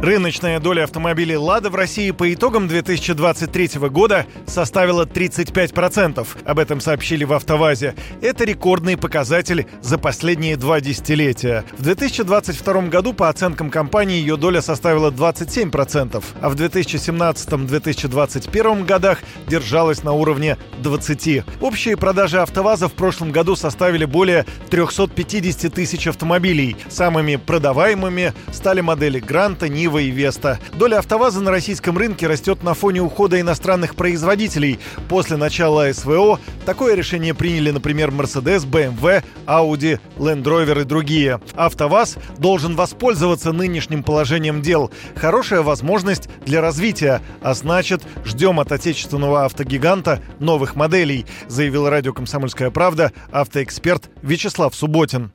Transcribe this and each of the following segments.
Рыночная доля автомобилей «Лада» в России по итогам 2023 года составила 35%. Об этом сообщили в «АвтоВАЗе». Это рекордный показатель за последние два десятилетия. В 2022 году, по оценкам компании, ее доля составила 27%, а в 2017-2021 годах держалась на уровне 20%. Общие продажи «АвтоВАЗа» в прошлом году составили более 350 тысяч автомобилей. Самыми продаваемыми стали модели «Гранта», «Нива» Нива и Веста. Доля АвтоВАЗа на российском рынке растет на фоне ухода иностранных производителей. После начала СВО такое решение приняли, например, Mercedes, BMW, Audi, Land Rover и другие. АвтоВАЗ должен воспользоваться нынешним положением дел. Хорошая возможность для развития, а значит, ждем от отечественного автогиганта новых моделей, заявил радио «Комсомольская правда» автоэксперт Вячеслав Субботин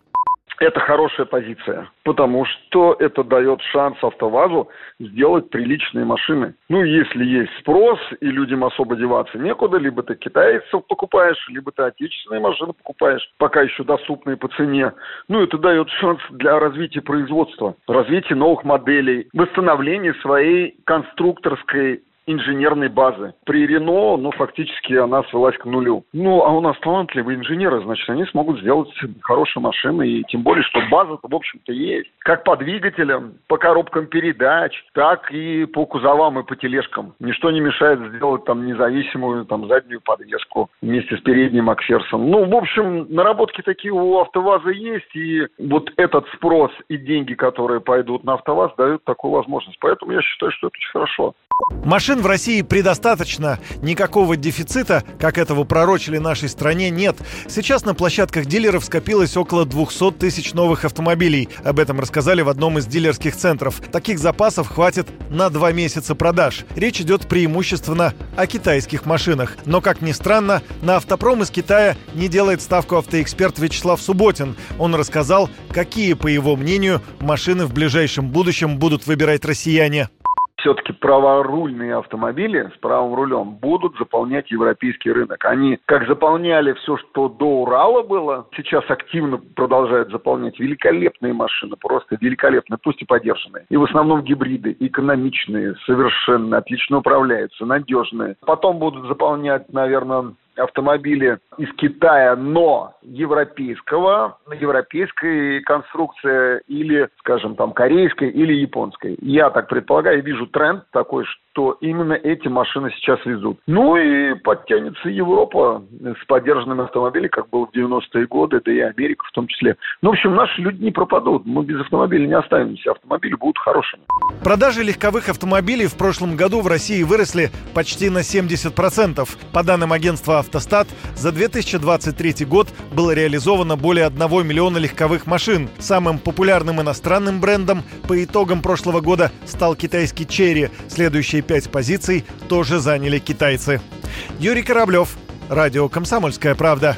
это хорошая позиция, потому что это дает шанс АвтоВАЗу сделать приличные машины. Ну, если есть спрос, и людям особо деваться некуда, либо ты китайцев покупаешь, либо ты отечественные машины покупаешь, пока еще доступные по цене. Ну, это дает шанс для развития производства, развития новых моделей, восстановления своей конструкторской инженерной базы. При Рено, ну, фактически она свелась к нулю. Ну, а у нас талантливые инженеры, значит, они смогут сделать хорошие машины, и тем более, что база-то, в общем-то, есть. Как по двигателям, по коробкам передач, так и по кузовам и по тележкам. Ничто не мешает сделать там независимую там заднюю подвеску вместе с передним аксерсом. Ну, в общем, наработки такие у АвтоВАЗа есть, и вот этот спрос и деньги, которые пойдут на АвтоВАЗ, дают такую возможность. Поэтому я считаю, что это очень хорошо. Машин в России предостаточно. Никакого дефицита, как этого пророчили нашей стране, нет. Сейчас на площадках дилеров скопилось около 200 тысяч новых автомобилей. Об этом рассказали в одном из дилерских центров. Таких запасов хватит на два месяца продаж. Речь идет преимущественно о китайских машинах. Но, как ни странно, на автопром из Китая не делает ставку автоэксперт Вячеслав Субботин. Он рассказал, какие, по его мнению, машины в ближайшем будущем будут выбирать россияне все-таки праворульные автомобили с правым рулем будут заполнять европейский рынок. Они как заполняли все, что до Урала было, сейчас активно продолжают заполнять великолепные машины, просто великолепные, пусть и подержанные. И в основном гибриды, экономичные, совершенно отлично управляются, надежные. Потом будут заполнять, наверное, автомобили из Китая, но европейского, европейской конструкции или, скажем, там, корейской или японской. Я так предполагаю, вижу тренд такой, что именно эти машины сейчас везут. Ну и подтянется Европа с поддержанными автомобилями, как было в 90-е годы, да и Америка в том числе. Ну, в общем, наши люди не пропадут. Мы без автомобиля не останемся. Автомобили будут хорошими. Продажи легковых автомобилей в прошлом году в России выросли почти на 70%. По данным агентства «Автостат», за 2023 год было реализовано более 1 миллиона легковых машин. Самым популярным иностранным брендом по итогам прошлого года стал китайский «Черри». Следующие пять позиций тоже заняли китайцы. Юрий Кораблев, Радио «Комсомольская правда».